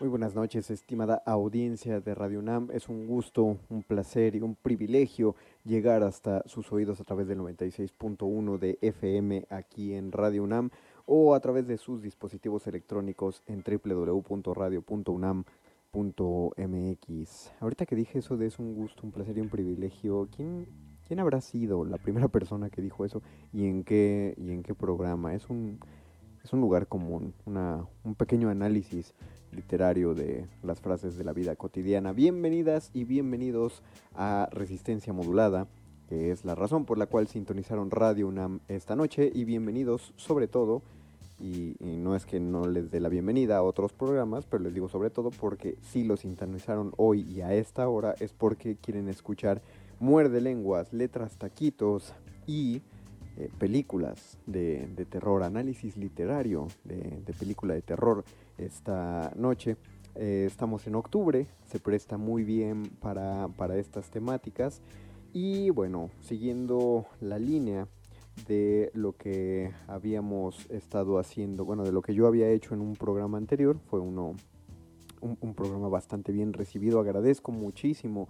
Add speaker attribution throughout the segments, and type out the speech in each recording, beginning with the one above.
Speaker 1: Muy buenas noches, estimada audiencia de Radio UNAM. Es un gusto, un placer y un privilegio llegar hasta sus oídos a través del 96.1 de FM aquí en Radio UNAM o a través de sus dispositivos electrónicos en www.radio.unam.mx. Ahorita que dije eso de es un gusto, un placer y un privilegio, ¿quién, quién habrá sido la primera persona que dijo eso y en qué, y en qué programa? Es un, es un lugar común, una, un pequeño análisis literario de las frases de la vida cotidiana. Bienvenidas y bienvenidos a Resistencia Modulada, que es la razón por la cual sintonizaron Radio UNAM esta noche, y bienvenidos sobre todo, y, no es que no les dé la bienvenida a otros programas, pero les digo sobre todo porque si los sintonizaron hoy y a esta hora es porque quieren escuchar Muerde Lenguas, Letras Taquitos y eh, películas de, terror, análisis literario de, de película de terror esta noche. Eh, estamos en octubre, se presta muy bien para, estas temáticas. Y bueno, siguiendo la línea de lo que habíamos estado haciendo, bueno, de lo que yo había hecho en un programa anterior, fue uno, un, programa bastante bien recibido, agradezco muchísimo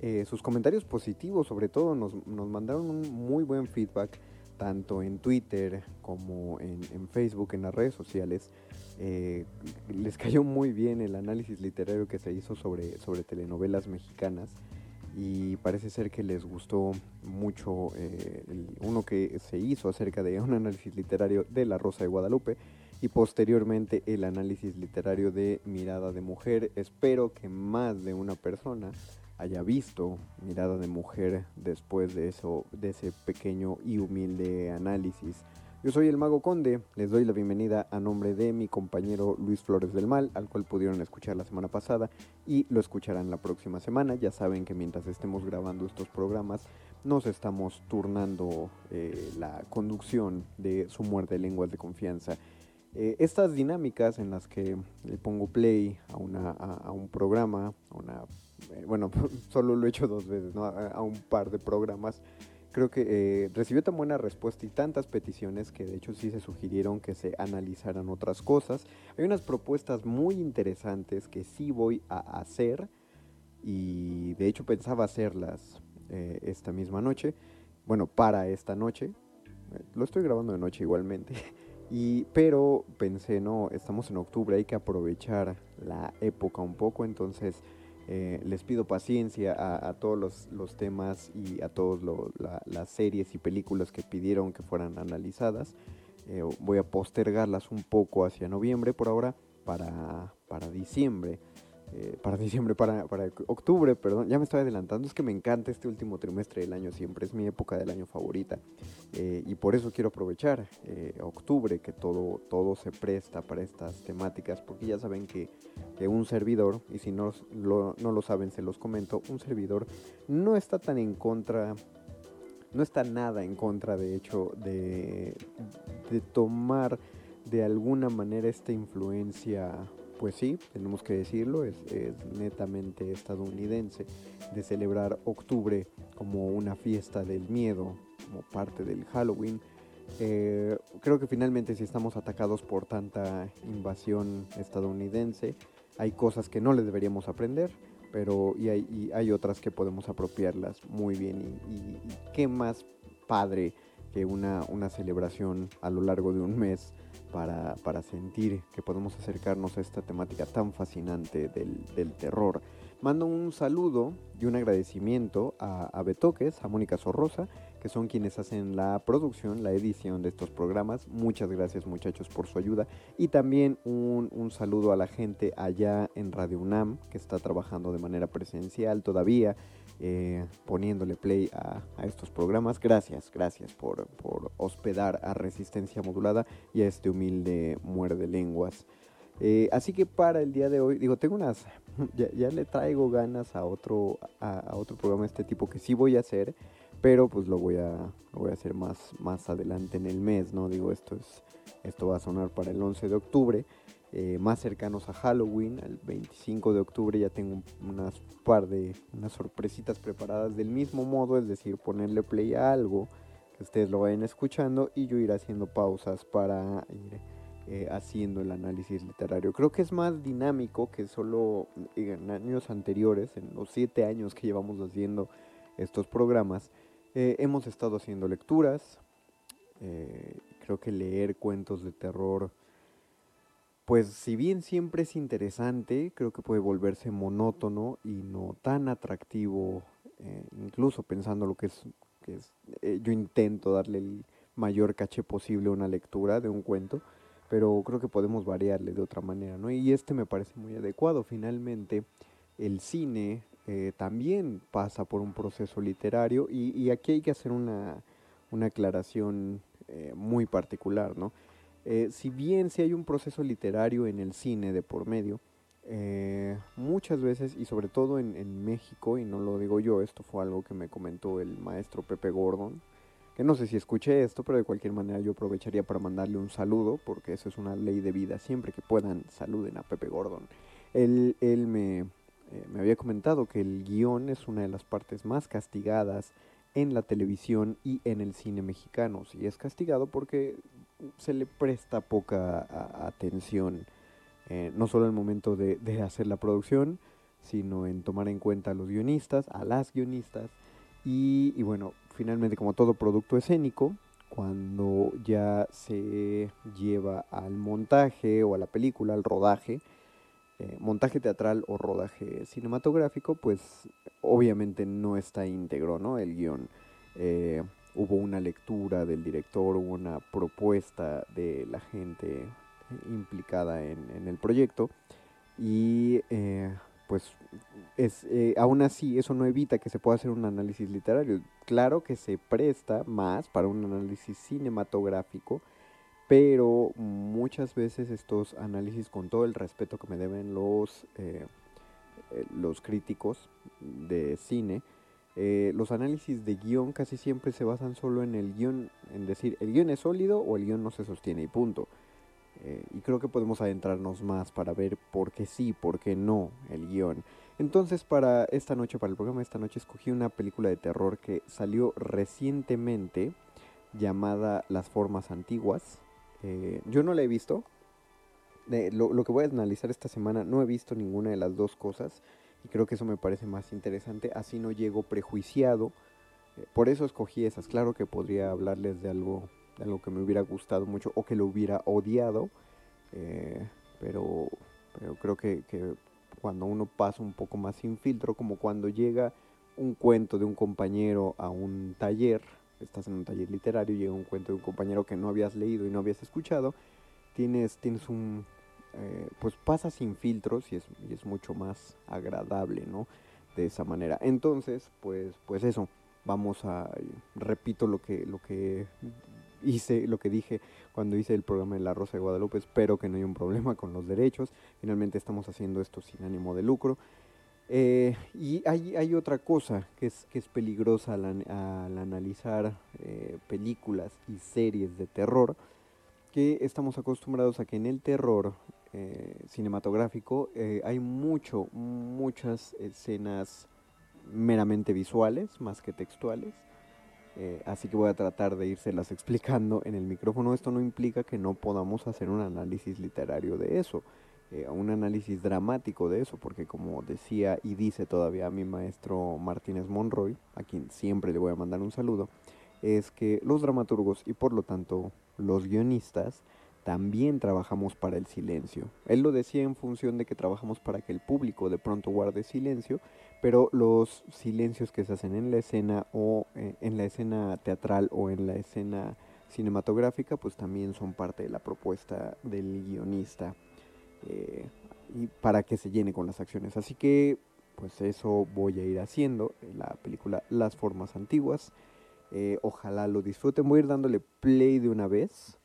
Speaker 1: eh, sus comentarios positivos, sobre todo nos, nos, mandaron muy buen feedback, tanto en Twitter como en Facebook, en las redes sociales. Eh, les cayó muy bien el análisis literario que se hizo sobre, sobre telenovelas mexicanas y parece ser que les gustó mucho eh, uno que se hizo acerca de un análisis literario de La Rosa de Guadalupe y posteriormente el análisis literario de Mirada de Mujer. Espero que más de una persona haya visto Mirada de Mujer después de eso, de ese pequeño y humilde análisis. Yo soy el Mago Conde, les doy la bienvenida a nombre de mi compañero Luis Flores del Mal, al cual pudieron escuchar la semana pasada y lo escucharán la próxima semana. Ya saben que mientras estemos grabando estos programas nos estamos turnando eh, la conducción de su muerte de lenguas de confianza. Eh, estas dinámicas en las que le pongo play a, un programa, una, eh, bueno, solo lo he hecho dos veces, a un par de programas, creo que eh, recibió tan buena respuesta y tantas peticiones que de hecho sí se sugirieron que se analizaran otras cosas. Hay unas propuestas muy interesantes que sí voy a hacer y de hecho pensaba hacerlas eh, esta misma noche. Bueno, para esta noche. Lo estoy grabando de noche igualmente. Y, pero pensé, no, estamos en octubre, hay que aprovechar la época un poco, entonces eh, les pido paciencia a, todos los, temas y a todas las series y películas que pidieron que fueran analizadas. Eh, voy a postergarlas un poco hacia noviembre por ahora para, para diciembre. Eh, para diciembre, para, octubre, perdón, ya me estoy adelantando, es que me encanta este último trimestre del año, siempre es mi época del año favorita eh, y por eso quiero aprovechar eh, octubre, que todo, todo se presta para estas temáticas, porque ya saben que, que un servidor, y si no lo, no lo saben se los comento, un servidor no está tan en contra no está nada en contra, de hecho, de, de tomar de alguna manera esta influencia, pues sí, tenemos que decirlo, es, netamente estadounidense, de celebrar octubre como una fiesta del miedo, como parte del Halloween. Eh, creo que finalmente si estamos atacados por tanta invasión estadounidense, hay cosas que no le deberíamos aprender, pero y hay, hay otras que podemos apropiarlas muy bien. Y, qué más padre que una, una celebración a lo largo de un mes para, para, sentir que podemos acercarnos a esta temática tan fascinante del, del terror. Mando un saludo y un agradecimiento a, a Betoques, a Mónica Sorrosa, que son quienes hacen la producción, la edición de estos programas. Muchas gracias muchachos por su ayuda. Y también un, un saludo a la gente allá en Radio UNAM, que está trabajando de manera presencial todavía. Eh, poniéndole play a, estos programas. Gracias, gracias por, hospedar a Resistencia Modulada y a este humilde muerde lenguas. Eh, así que para el día de hoy, digo, tengo unas, ya, le traigo ganas a otro, a, otro programa de este tipo que sí voy a hacer, pero pues lo voy a, voy a hacer más, más adelante en el mes, ¿no? Digo, esto es, esto va a sonar para el 11 de octubre. Eh, más cercanos a Halloween, el 25 de octubre ya tengo unas par de unas sorpresitas preparadas del mismo modo, es decir, ponerle play a algo que ustedes lo vayan escuchando y yo ir haciendo pausas para ir eh, haciendo el análisis literario. Creo que es más dinámico que solo en años anteriores, en los siete años que llevamos haciendo estos programas, eh, hemos estado haciendo lecturas. creo que leer cuentos de terror pues si bien siempre es interesante, creo que puede volverse monótono y no tan atractivo, eh, incluso pensando lo que es, que es eh, yo intento darle el mayor caché posible a una lectura de un cuento, pero creo que podemos variarle de otra manera, ¿no? Y este me parece muy adecuado, finalmente el cine eh, también pasa por un proceso literario y, aquí hay que hacer una, una aclaración muy particular, ¿no? Eh, si bien si hay un proceso literario en el cine de por medio, eh, muchas veces, y sobre todo en, México, y no lo digo yo, esto fue algo que me comentó el maestro Pepe Gordon, que no sé si escuché esto, pero de cualquier manera yo aprovecharía para mandarle un saludo, porque eso es una ley de vida, siempre que puedan saluden a Pepe Gordon. Él, él me, eh, había comentado que el guion es una de las partes más castigadas en la televisión y en el cine mexicano. Y es castigado porque se le presta poca atención, eh, no solo el momento de, hacer la producción, sino en tomar en cuenta a los guionistas, a las guionistas, y, bueno, finalmente como todo producto escénico, cuando ya se lleva al montaje o a la película, al rodaje, eh, montaje teatral o rodaje cinematográfico, pues obviamente no está íntegro, ¿no? El guion. Eh, hubo una lectura del director, hubo una propuesta de la gente implicada en, el proyecto y eh, pues es, eh, aún así eso no evita que se pueda hacer un análisis literario. Claro que se presta más para un análisis cinematográfico, pero muchas veces estos análisis con todo el respeto que me deben los, eh, los críticos de cine, eh, los análisis de guion casi siempre se basan solo en el guion, en decir el guion es sólido o el guion no se sostiene y punto. Eh, y creo que podemos adentrarnos más para ver por qué sí, por qué no el guion. Entonces para esta noche, para el programa de esta noche, escogí una película de terror que salió recientemente llamada Las Formas Antiguas. Eh, yo no la he visto. lo, lo que voy a analizar esta semana, no he visto ninguna de las dos cosas. Creo que eso me parece más interesante, así no llego prejuiciado. Eh, por eso escogí esas. Claro que podría hablarles de algo, de algo que me hubiera gustado mucho o que lo hubiera odiado, eh, pero, pero creo que, que cuando uno pasa un poco más sin filtro, como cuando llega un cuento de un compañero a un taller, estás en un taller literario, llega un cuento de un compañero que no habías leído y no habías escuchado, tienes, tienes un, eh, pues pasa sin filtros y es, y es, mucho más agradable, ¿no? De esa manera. Entonces, pues, pues eso, vamos a, repito lo que, lo que hice, lo que dije cuando hice el programa de La Rosa de Guadalupe, espero que no haya un problema con los derechos, finalmente estamos haciendo esto sin ánimo de lucro. Eh, y hay, hay, otra cosa que es, que es peligrosa al, analizar eh, películas y series de terror, que estamos acostumbrados a que en el terror eh, cinematográfico eh, hay mucho, muchas escenas meramente visuales más que textuales. Eh, así que voy a tratar de írselas explicando en el micrófono. Esto no implica que no podamos hacer un análisis literario de eso, un análisis dramático de eso, porque como decía y dice todavía mi maestro Martínez Monroy, a quien siempre le voy a mandar un saludo, es que los dramaturgos y por lo tanto los guionistas también trabajamos para el silencio. Él lo decía en función de que trabajamos para que el público de pronto guarde silencio, pero los silencios que se hacen en la escena o eh, en la escena teatral o en la escena cinematográfica, pues también son parte de la propuesta del guionista eh, y para que se llene con las acciones. Así que, pues eso voy a ir haciendo en la película Las Formas Antiguas. Eh, ojalá lo disfruten. Voy a ir dándole play de una vez.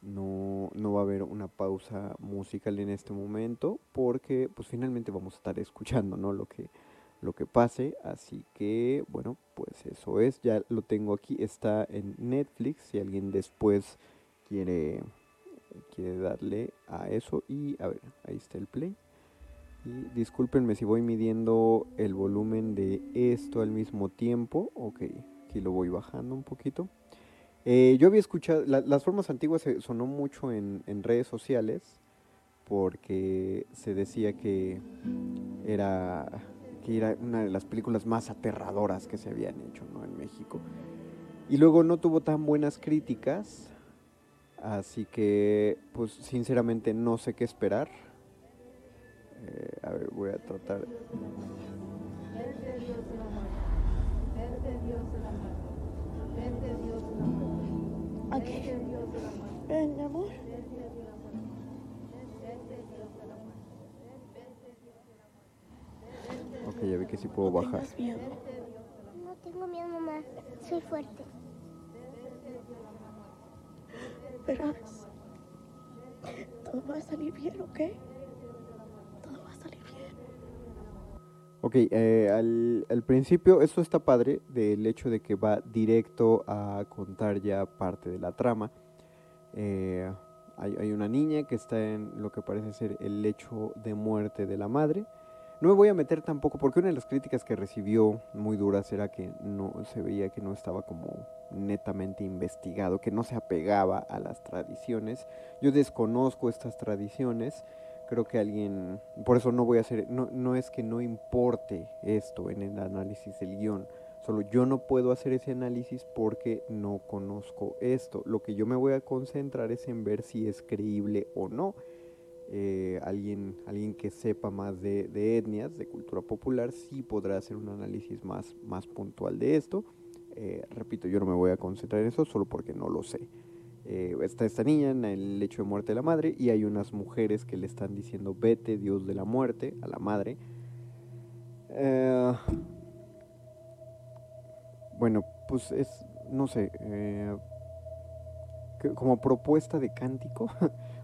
Speaker 1: No, no va a haber una pausa musical en este momento porque pues finalmente vamos a estar escuchando ¿no? lo, que, lo que pase. Así que bueno, pues eso es. Ya lo tengo aquí. Está en Netflix. Si alguien después quiere, quiere darle a eso. Y a ver, ahí está el play. Y discúlpenme si voy midiendo el volumen de esto al mismo tiempo. Ok, Aquí lo voy bajando un poquito. Eh, yo había escuchado, las formas antiguas se sonó mucho en, redes sociales porque se decía que era, que era una de las películas más aterradoras que se habían hecho en México. Y luego no tuvo tan buenas críticas, así que pues sinceramente no sé qué esperar. Eh, a ver, voy a tratar... Ven, mi amor. Ok, ya vi que sí puedo bajar.
Speaker 2: No tengo miedo, mamá. Soy fuerte.
Speaker 3: Verás. Todo va a salir bien, ¿ok?
Speaker 1: Ok, eh, al, principio esto está padre del hecho de que va directo a contar ya parte de la trama. Eh, hay, una niña que está en lo que parece ser el hecho de muerte de la madre. No me voy a meter tampoco, porque una de las críticas que recibió muy duras era que no se veía que no estaba como netamente investigado, que no se apegaba a las tradiciones. Yo desconozco estas tradiciones creo que alguien, por eso no voy a hacer, no, no es que no importe esto en el análisis del guion, solo yo no puedo hacer ese análisis porque no conozco esto. Lo que yo me voy a concentrar es en ver si es creíble o no. Eh, alguien, alguien que sepa más de, de, etnias, de cultura popular, sí podrá hacer un análisis más, más puntual de esto. Eh, repito, yo no me voy a concentrar en eso solo porque no lo sé. Eh, está esta niña en el lecho de muerte de la madre y hay unas mujeres que le están diciendo vete Dios de la muerte a la madre. Eh, bueno, pues es, no sé, eh, como propuesta de cántico,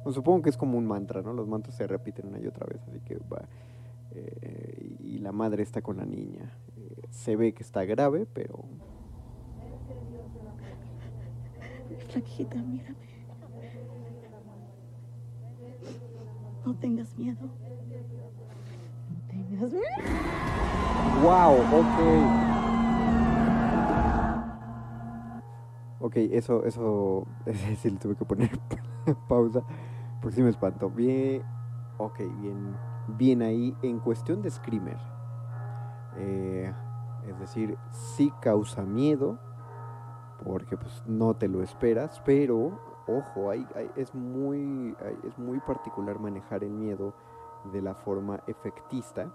Speaker 1: supongo que es como un mantra, ¿no? Los mantras se repiten una y otra vez, así que va. y la madre está con la niña. se ve que está grave, pero
Speaker 3: Mírame. No tengas miedo. Tengas.
Speaker 1: Wow, ok. Ok, eso, eso, sí le tuve que poner pausa, porque sí me espantó. Bien, ok, bien, bien ahí. En cuestión de Screamer, eh, es decir, sí causa miedo, porque pues no te lo esperas, pero ojo, hay, es, muy, es muy particular manejar el miedo de la forma efectista.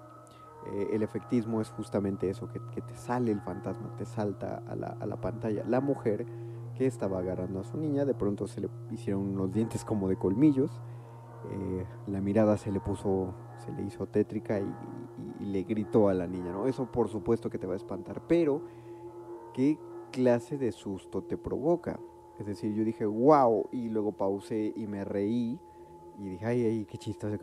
Speaker 1: Eh, el efectismo es justamente eso, que, te sale el fantasma, te salta a la, a la, pantalla. La mujer que estaba agarrando a su niña, de pronto se le hicieron unos dientes como de colmillos, eh, la mirada se le puso, se le hizo tétrica y, y, le gritó a la niña, ¿no? Eso por supuesto que te va a espantar, pero qué clase de susto te provoca. Es decir, yo dije, wow, y luego pausé y me reí y dije, ay, ay, qué chistoso.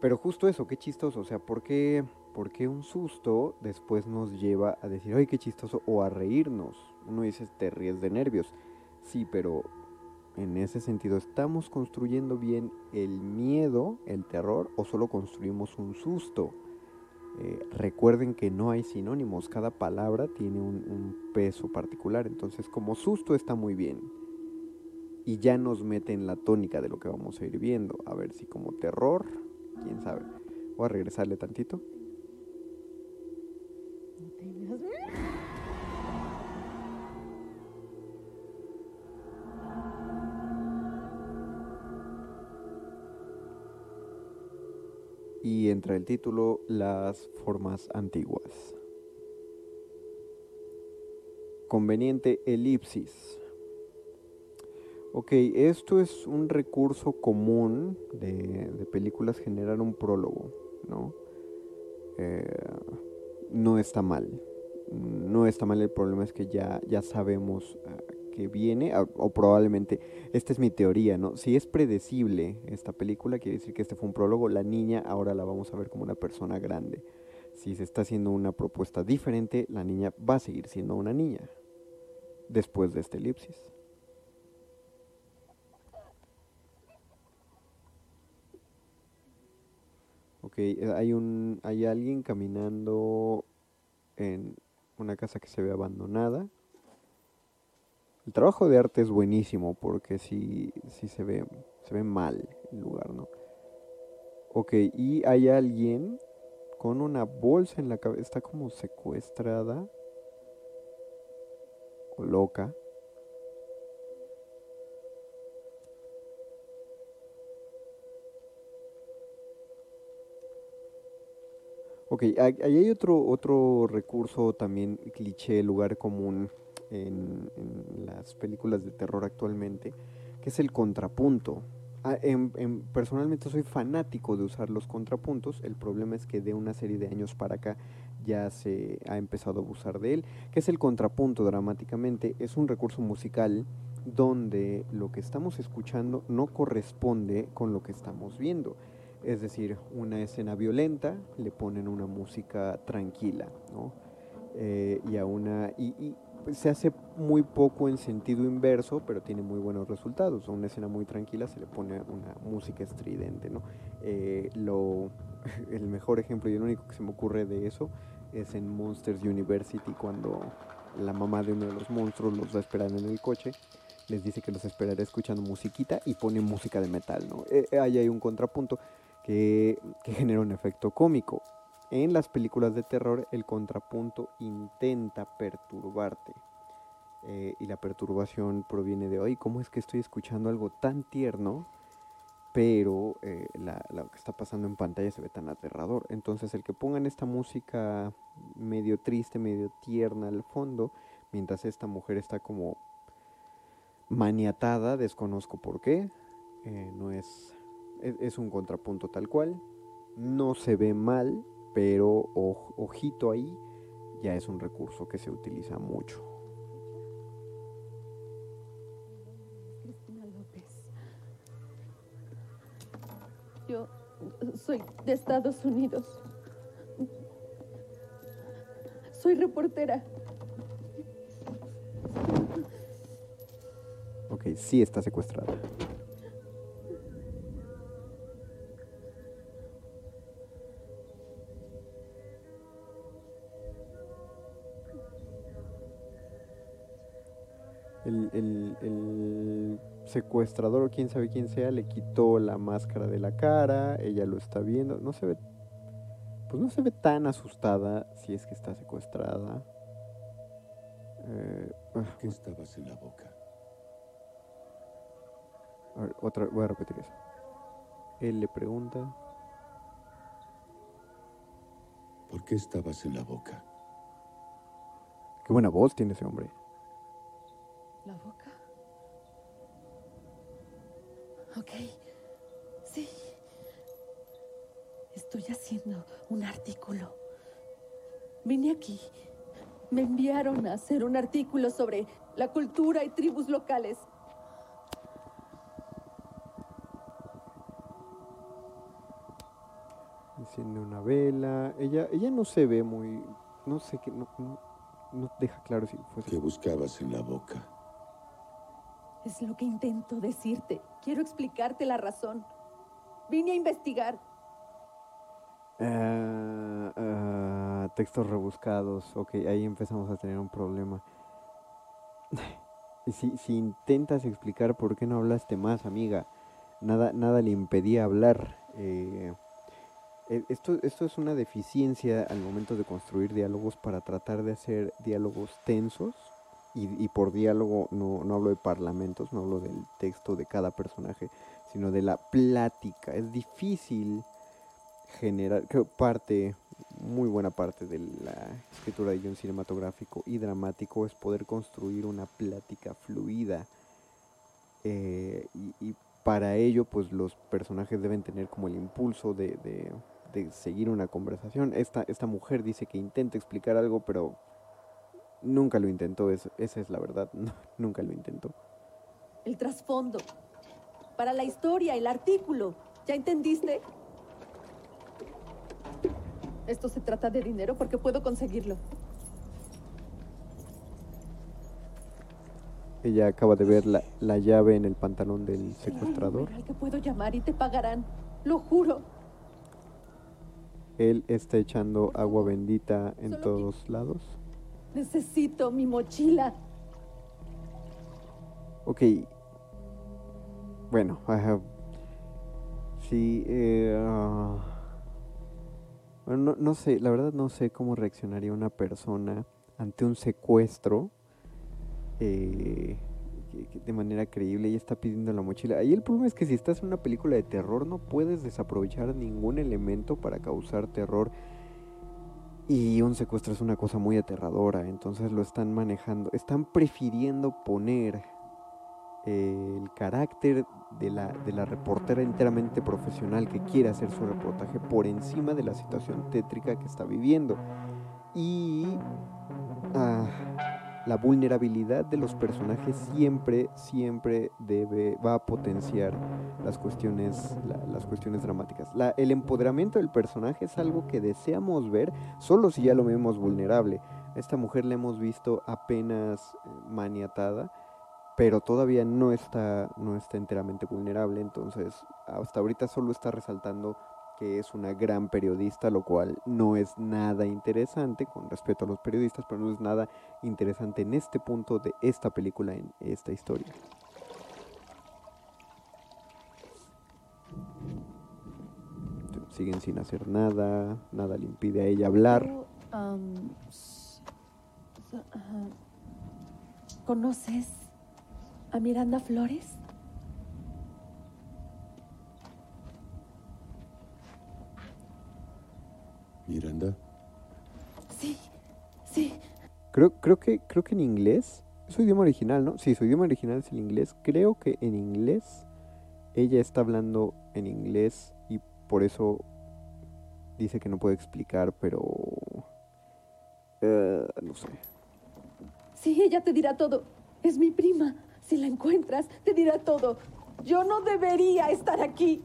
Speaker 1: Pero justo eso, qué chistoso. O sea, ¿por qué, ¿por qué un susto después nos lleva a decir, ay, qué chistoso, o a reírnos? Uno dice, te ríes de nervios. Sí, pero en ese sentido, ¿estamos construyendo bien el miedo, el terror, o solo construimos un susto? Eh, recuerden que no hay sinónimos, cada palabra tiene un, peso particular, entonces como susto está muy bien. Y ya nos mete en la tónica de lo que vamos a ir viendo. A ver si como terror, quién sabe. Voy a regresarle tantito. Y entra el título Las formas antiguas. Conveniente elipsis. Ok, esto es un recurso común de, películas generar un prólogo, ¿no? Eh, no está mal. No está mal, el problema es que ya, ya sabemos eh, que viene, o probablemente, esta es mi teoría, ¿no? Si es predecible esta película, quiere decir que este fue un prólogo, la niña ahora la vamos a ver como una persona grande. Si se está haciendo una propuesta diferente, la niña va a seguir siendo una niña después de este elipsis. Ok, hay, un, hay alguien caminando en una casa que se ve abandonada. El trabajo de arte es buenísimo porque sí, sí se ve, se ve mal el lugar, ¿no? Ok, y hay alguien con una bolsa en la cabeza, está como secuestrada o loca. Ok, ahí hay otro, otro recurso también cliché, lugar común en, las películas de terror actualmente, que es el contrapunto. Ah, personalmente soy fanático de usar los contrapuntos, el problema es que de una serie de años para acá ya se ha empezado a abusar de él. que es el contrapunto dramáticamente? Es un recurso musical donde lo que estamos escuchando no corresponde con lo que estamos viendo. Es decir, una escena violenta le ponen una música tranquila, ¿no? Eh, y a una se hace muy poco en sentido inverso, pero tiene muy buenos resultados. Una escena muy tranquila se le pone una música estridente, ¿no? Eh, lo, el mejor ejemplo y el único que se me ocurre de eso es en Monsters University cuando la mamá de uno de los monstruos los va a esperar en el coche, les dice que los esperará escuchando musiquita y pone música de metal, ¿no? Eh, ahí hay un contrapunto que, que genera un efecto cómico. En las películas de terror el contrapunto intenta perturbarte. Eh, y la perturbación proviene de hoy, ¿cómo es que estoy escuchando algo tan tierno, pero eh, lo que está pasando en pantalla se ve tan aterrador? Entonces el que pongan esta música medio triste, medio tierna al fondo, mientras esta mujer está como maniatada, desconozco por qué, eh, no es, es un contrapunto tal cual, no se ve mal, pero ojito ahí ya es un recurso que se utiliza mucho.
Speaker 3: Cristina López. Yo soy de Estados Unidos. Soy reportera.
Speaker 1: Ok, sí está secuestrada. El, secuestrador o quién sabe quién sea le quitó la máscara de la cara, ella lo está viendo, no se ve, pues no se ve tan asustada si es que está secuestrada.
Speaker 4: Eh, ah. ¿Qué estabas en la boca?
Speaker 1: A ver, otra, voy a repetir eso. Él le pregunta.
Speaker 4: ¿Por qué estabas en la boca?
Speaker 1: Qué buena voz tiene ese hombre.
Speaker 3: ¿La boca? Ok. Sí. Estoy haciendo un artículo. Vine aquí. Me enviaron a hacer un artículo sobre la cultura y tribus locales.
Speaker 1: Enciende una vela. Ella, ella no se ve muy. No sé qué. No, no, deja claro si fue.
Speaker 4: ¿Qué buscabas en la boca?
Speaker 3: Es lo que intento decirte. Quiero explicarte la razón. Vine a investigar.
Speaker 1: Ah, textos rebuscados. Ok, ahí empezamos a tener un problema. si, si intentas explicar por qué no hablaste más, amiga, nada, nada le impedía hablar. Eh, esto, esto es una deficiencia al momento de construir diálogos para tratar de hacer diálogos tensos. Y, y por diálogo no, no hablo de parlamentos, no hablo del texto de cada personaje, sino de la plática. Es difícil generar, creo parte, muy buena parte de la escritura de guion cinematográfico y dramático es poder construir una plática fluida. Eh, y, para ello, pues los personajes deben tener como el impulso de, de, de seguir una conversación. Esta, esta mujer dice que intenta explicar algo, pero nunca lo intentó, es, esa es la verdad, no, nunca lo intentó.
Speaker 3: El trasfondo. Para la historia, el artículo. ¿Ya entendiste? Esto se trata de dinero porque puedo conseguirlo.
Speaker 1: Ella acaba de ver la, la llave en el pantalón del secuestrador.
Speaker 3: al que puedo llamar y te pagarán. Lo juro.
Speaker 1: Él está echando agua bendita en
Speaker 3: Solo
Speaker 1: todos lados.
Speaker 3: Necesito mi mochila.
Speaker 1: Ok. Bueno, ajá. Sí, eh, ah, bueno, no, no sé, la verdad no sé cómo reaccionaría una persona ante un secuestro eh, de manera creíble y está pidiendo la mochila. Ahí el problema es que si estás en una película de terror no puedes desaprovechar ningún elemento para causar terror. Y un secuestro es una cosa muy aterradora, entonces lo están manejando, están prefiriendo poner eh, el carácter de la, de la reportera enteramente profesional que quiere hacer su reportaje por encima de la situación tétrica que está viviendo. Y ah, la vulnerabilidad de los personajes siempre, siempre debe, va a potenciar las cuestiones, la- las cuestiones dramáticas. La- el empoderamiento del personaje es algo que deseamos ver solo si ya lo vemos vulnerable. Esta mujer la hemos visto apenas eh, maniatada, pero todavía no está, no está enteramente vulnerable, entonces hasta ahorita solo está resaltando que es una gran periodista, lo cual no es nada interesante, con respeto a los periodistas, pero no es nada interesante en este punto de esta película, en esta historia. Siguen sin hacer nada, nada le impide a ella hablar.
Speaker 3: ¿Conoces a Miranda Flores?
Speaker 4: Miranda,
Speaker 3: Sí, sí.
Speaker 1: Creo, creo que, creo que en inglés, es su idioma original, ¿no? Sí, su idioma original es el inglés. Creo que en inglés ella está hablando en inglés y por eso dice que no puede explicar, pero eh, no sé.
Speaker 3: Sí, ella te dirá todo. Es mi prima. Si la encuentras, te dirá todo. Yo no debería estar aquí.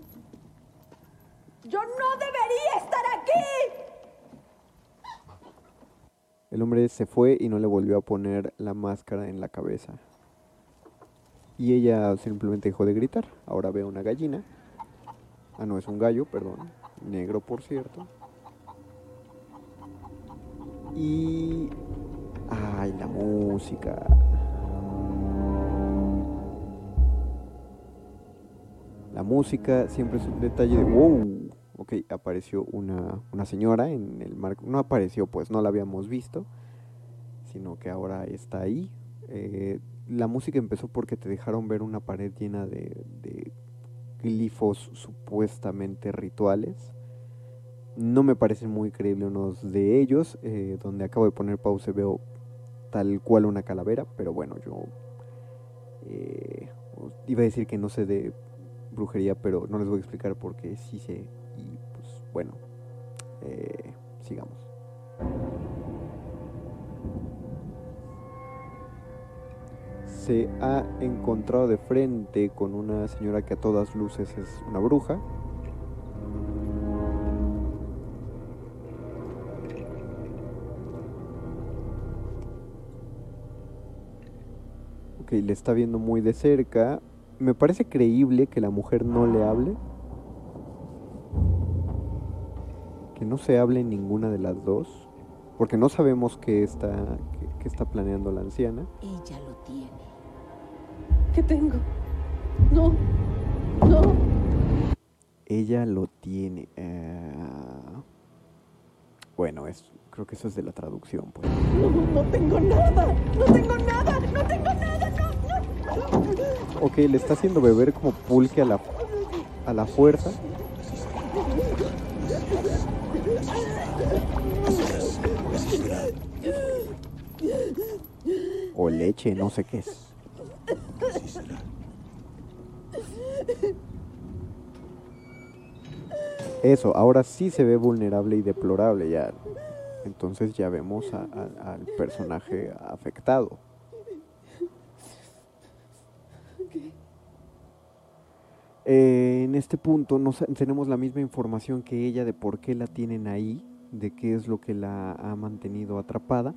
Speaker 3: Yo no debería estar aquí.
Speaker 1: El hombre se fue y no le volvió a poner la máscara en la cabeza. Y ella simplemente dejó de gritar. Ahora ve una gallina. Ah, no, es un gallo, perdón. Negro, por cierto. Y... ¡Ay, la música! La música siempre es un detalle de wow. Ok, apareció una, una señora en el marco. No apareció, pues no la habíamos visto, sino que ahora está ahí. Eh, la música empezó porque te dejaron ver una pared llena de, glifos supuestamente rituales. No me parecen muy creíbles unos de ellos. eh, donde acabo de poner pausa veo tal cual una calavera, pero bueno, yo eh, iba a decir que no sé de brujería, pero no les voy a explicar porque sí sé. Bueno, eh, sigamos. Se ha encontrado de frente con una señora que a todas luces es una bruja. Ok, le está viendo muy de cerca. Me parece creíble que la mujer no le hable. Que no se hable ninguna de las dos. Porque no sabemos qué está, qué, qué está planeando la anciana.
Speaker 5: Ella lo tiene.
Speaker 3: ¿Qué tengo? No, no.
Speaker 1: Ella lo tiene. ah, bueno, es, creo que eso es de la traducción. Pues.
Speaker 3: No, no tengo nada. No tengo nada. No tengo nada. No, no.
Speaker 1: Ok, le está haciendo beber como pulque a la, a la fuerza. O leche, no sé qué es. Eso, ahora sí se ve vulnerable y deplorable ya. Entonces ya vemos a- a- al personaje afectado. Eh, en este punto no tenemos la misma información que ella de por qué la tienen ahí, de qué es lo que la ha mantenido atrapada.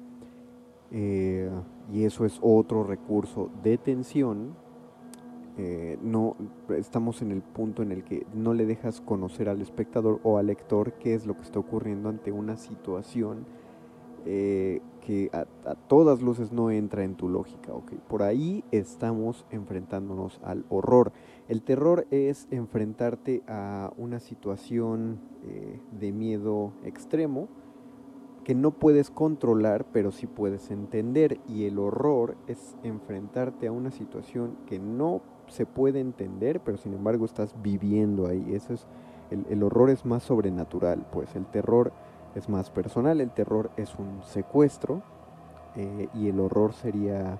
Speaker 1: Eh, y eso es otro recurso de tensión. Eh, no estamos en el punto en el que no le dejas conocer al espectador o al lector qué es lo que está ocurriendo ante una situación eh, que a, todas luces no entra en tu lógica. ¿ok? Por ahí estamos enfrentándonos al horror. El terror es enfrentarte a una situación eh, de miedo extremo que no puedes controlar, pero sí puedes entender. Y el horror es enfrentarte a una situación que no se puede entender, pero sin embargo estás viviendo ahí. Eso es, el, el horror es más sobrenatural, pues el terror es más personal, el terror es un secuestro eh, y el horror sería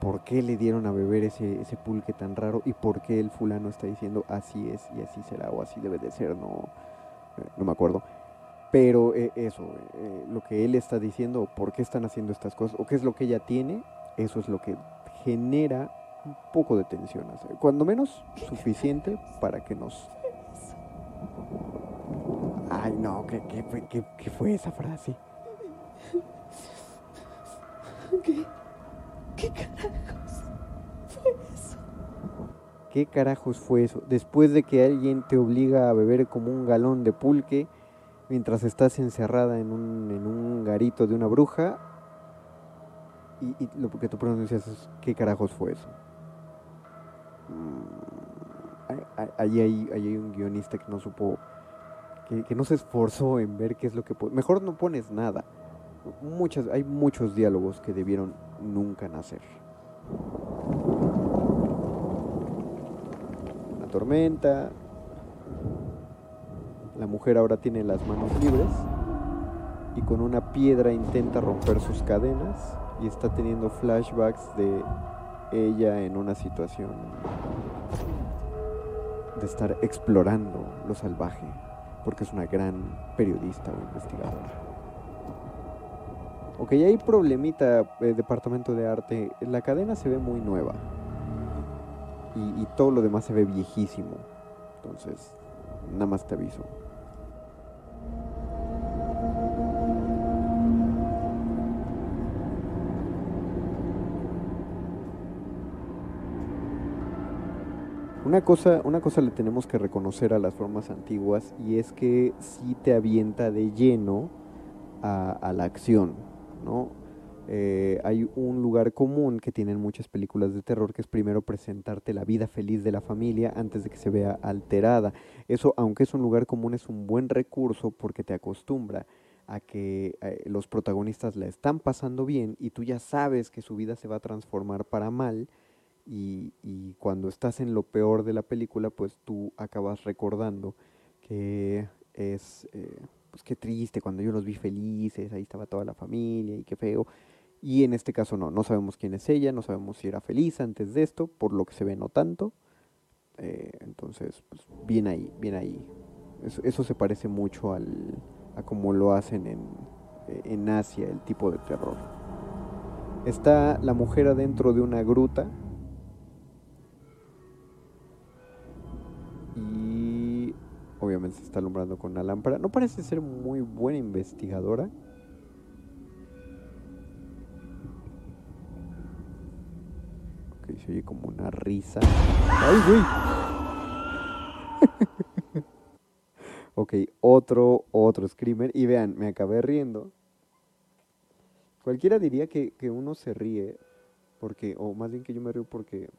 Speaker 1: por qué le dieron a beber ese, ese pulque tan raro y por qué el fulano está diciendo así es y así será o así debe de ser, no, eh, no me acuerdo. Pero eh, eso, eh, lo que él está diciendo, o por qué están haciendo estas cosas, o qué es lo que ella tiene, eso es lo que genera un poco de tensión. Cuando menos suficiente para que nos... Ay, no, ¿qué, qué, fue- qué- qué fue esa frase?
Speaker 3: ¿Qué? ¿Qué carajos fue eso?
Speaker 1: ¿Qué carajos fue eso? Después de que alguien te obliga a beber como un galón de pulque mientras estás encerrada en un, en un garito de una bruja y, lo que tú pronuncias es ¿qué carajos fue eso? Mm, ahí- hay, ahí hay un guionista que no supo, que, que no se esforzó en ver qué es lo que... Mejor no pones nada. Muchas, hay muchos diálogos que debieron nunca nacer. La tormenta. La mujer ahora tiene las manos libres y con una piedra intenta romper sus cadenas y está teniendo flashbacks de ella en una situación de estar explorando lo salvaje, porque es una gran periodista o investigadora. Ok, hay problemita, eh, departamento de arte. La cadena se ve muy nueva. Y, y todo lo demás se ve viejísimo. Entonces, nada más te aviso. Una cosa, una cosa le tenemos que reconocer a las formas antiguas y es que sí te avienta de lleno a, la acción, ¿no? Eh, hay un lugar común que tienen muchas películas de terror que es primero presentarte la vida feliz de la familia antes de que se vea alterada. Eso, aunque es un lugar común, es un buen recurso porque te acostumbra a que eh, los protagonistas la están pasando bien y tú ya sabes que su vida se va a transformar para mal y, cuando estás en lo peor de la película, pues tú acabas recordando que es, eh, pues qué triste, cuando yo los vi felices, ahí estaba toda la familia y qué feo. Y en este caso no, no sabemos quién es ella, no sabemos si era feliz antes de esto, por lo que se ve no tanto. Eh, entonces, pues bien ahí, bien ahí. Eso, eso se parece mucho al, a como lo hacen en, eh, en Asia, el tipo de terror. Está la mujer adentro de una gruta y obviamente se está alumbrando con una lámpara. No parece ser muy buena investigadora. se oye como una risa. ¡Ay, güey! ok, otro, otro screamer. Y vean, me acabé riendo. Cualquiera diría que, que uno se ríe porque, o más bien que yo me río porque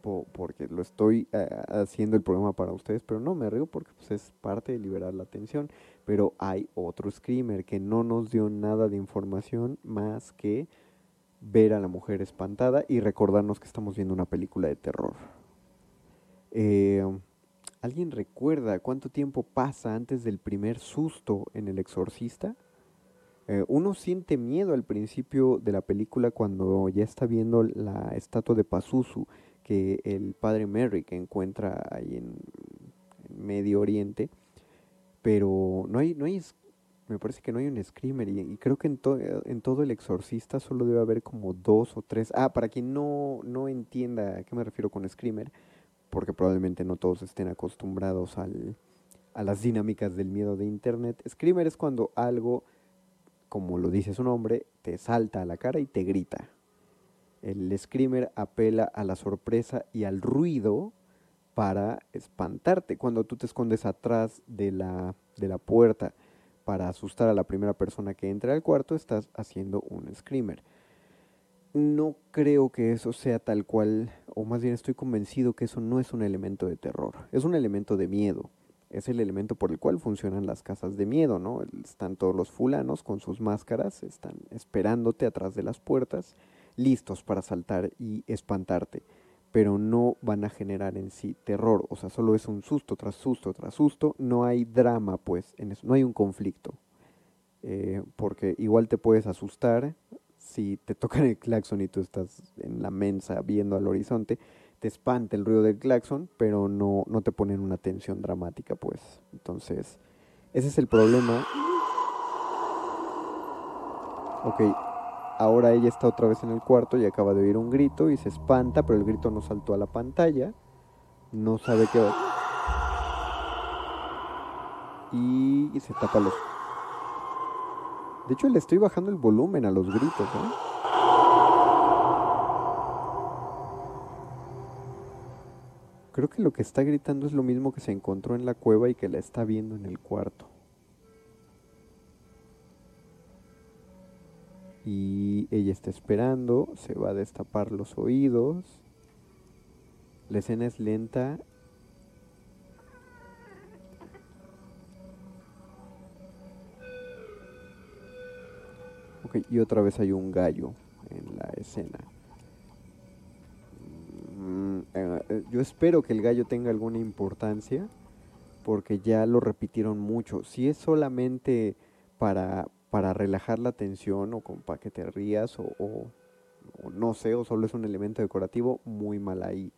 Speaker 1: porque lo estoy eh, haciendo el programa para ustedes, pero no me río porque pues, es parte de liberar la atención. Pero hay otro screamer que no nos dio nada de información más que ver a la mujer espantada y recordarnos que estamos viendo una película de terror. Eh, ¿Alguien recuerda cuánto tiempo pasa antes del primer susto en El Exorcista? Eh, uno siente miedo al principio de la película cuando ya está viendo la estatua de Pazuzu que el padre Merrick encuentra ahí en, Medio Oriente, pero no hay, no hay, me parece que no hay un screamer y, creo que en, en todo el exorcista solo debe haber como dos o tres. Ah, para quien no, no entienda a qué me refiero con screamer, porque probablemente no todos estén acostumbrados al, a las dinámicas del miedo de internet. Screamer es cuando algo, como lo dice su nombre, te salta a la cara y te grita. El screamer apela a la sorpresa y al ruido para espantarte. Cuando tú te escondes atrás de la, de la puerta para asustar a la primera persona que entra al cuarto, estás haciendo un screamer. No creo que eso sea tal cual, o más bien estoy convencido que eso no es un elemento de terror, es un elemento de miedo. Es el elemento por el cual funcionan las casas de miedo, ¿no? Están todos los fulanos con sus máscaras, están esperándote atrás de las puertas listos para saltar y espantarte, pero no van a generar en sí terror, o sea, solo es un susto tras susto tras susto, no hay drama pues, no hay un conflicto, eh, porque igual te puedes asustar si te tocan el claxon y tú estás en la mensa viendo al horizonte, te espanta el ruido del claxon, pero no, no te ponen una tensión dramática pues, entonces, ese es el problema. Ok, Ahora ella está otra vez en el cuarto y acaba de oír un grito y se espanta, pero el grito no saltó a la pantalla. No sabe qué va. Y, se tapa los... De hecho, le estoy bajando el volumen a los gritos, ¿eh? Creo que lo que está gritando es lo mismo que se encontró en la cueva y que la está viendo en el cuarto. Y ella está esperando, se va a destapar los oídos. La escena es lenta. Ok, y otra vez hay un gallo en la escena. Mm, eh, eh, yo espero que el gallo tenga alguna importancia porque ya lo repitieron mucho. Si es solamente para, para relajar la tensión o para que te rías o, no sé, o solo es un elemento decorativo, muy mal ahí.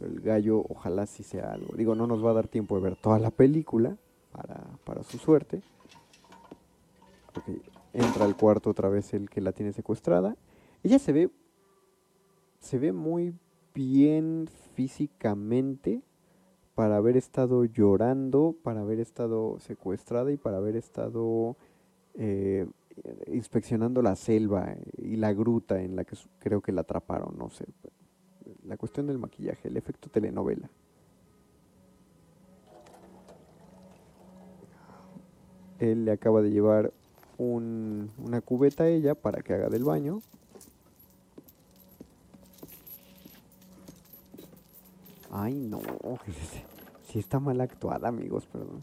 Speaker 1: el gallo ojalá sí sea algo. Digo, no nos va a dar tiempo de ver toda la película para, su suerte. entra al cuarto otra vez el que la tiene secuestrada. Ella se ve, se ve muy bien físicamente para haber estado llorando, para haber estado secuestrada y para haber estado eh, inspeccionando la selva y la gruta en la que creo que la atraparon, no sé. La cuestión del maquillaje, el efecto telenovela. Él le acaba de llevar una cubeta a ella para que haga del baño. Ay, no. Si está mal actuada, amigos, perdón.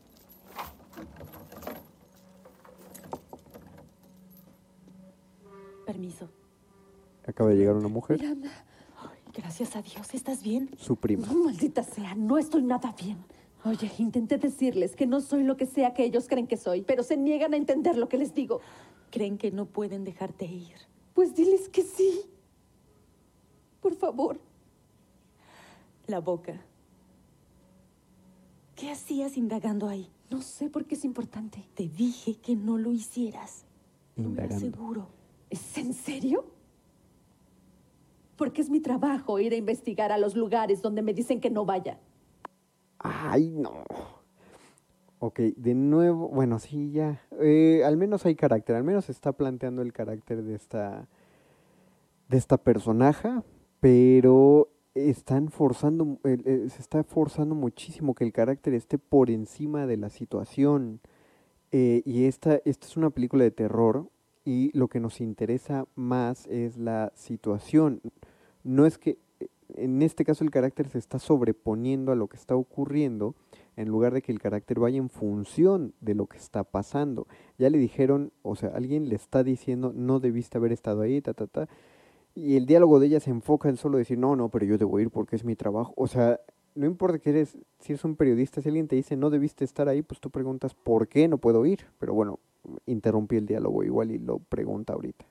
Speaker 3: Permiso.
Speaker 1: Acaba de llegar una mujer.
Speaker 3: Miranda. gracias a Dios. ¿Estás bien?
Speaker 1: Su prima.
Speaker 3: No, maldita sea. No estoy nada bien. Oye, intenté decirles que no soy lo que sea que ellos creen que soy, pero se niegan a entender lo que les digo. Creen que no pueden dejarte ir. Pues diles que sí. Por favor. La boca. ¿Qué hacías indagando ahí? No sé por qué es importante. Te dije que no lo hicieras. Indagando. No me aseguro. ¿Es en serio? Porque es mi trabajo ir a investigar a los lugares donde me dicen que no vaya.
Speaker 1: Ay, no. Ok, de nuevo, bueno, sí, ya. Eh, al menos hay carácter, al menos está planteando el carácter de esta, de esta personaje, pero están forzando, se está forzando muchísimo que el carácter esté por encima de la situación. Eh, y esta, esta es una película de terror y lo que nos interesa más es la situación. No es que en este caso el carácter se está sobreponiendo a lo que está ocurriendo en lugar de que el carácter vaya en función de lo que está pasando. Ya le dijeron, o sea, alguien le está diciendo, no debiste haber estado ahí, ta, ta, ta. Y el diálogo de ella se enfoca en solo decir, no, no, pero yo debo ir porque es mi trabajo. O sea, no importa que eres, si eres un periodista, si alguien te dice, no debiste estar ahí, pues tú preguntas, ¿por qué no puedo ir? Pero bueno, interrumpí el diálogo igual y lo pregunta ahorita.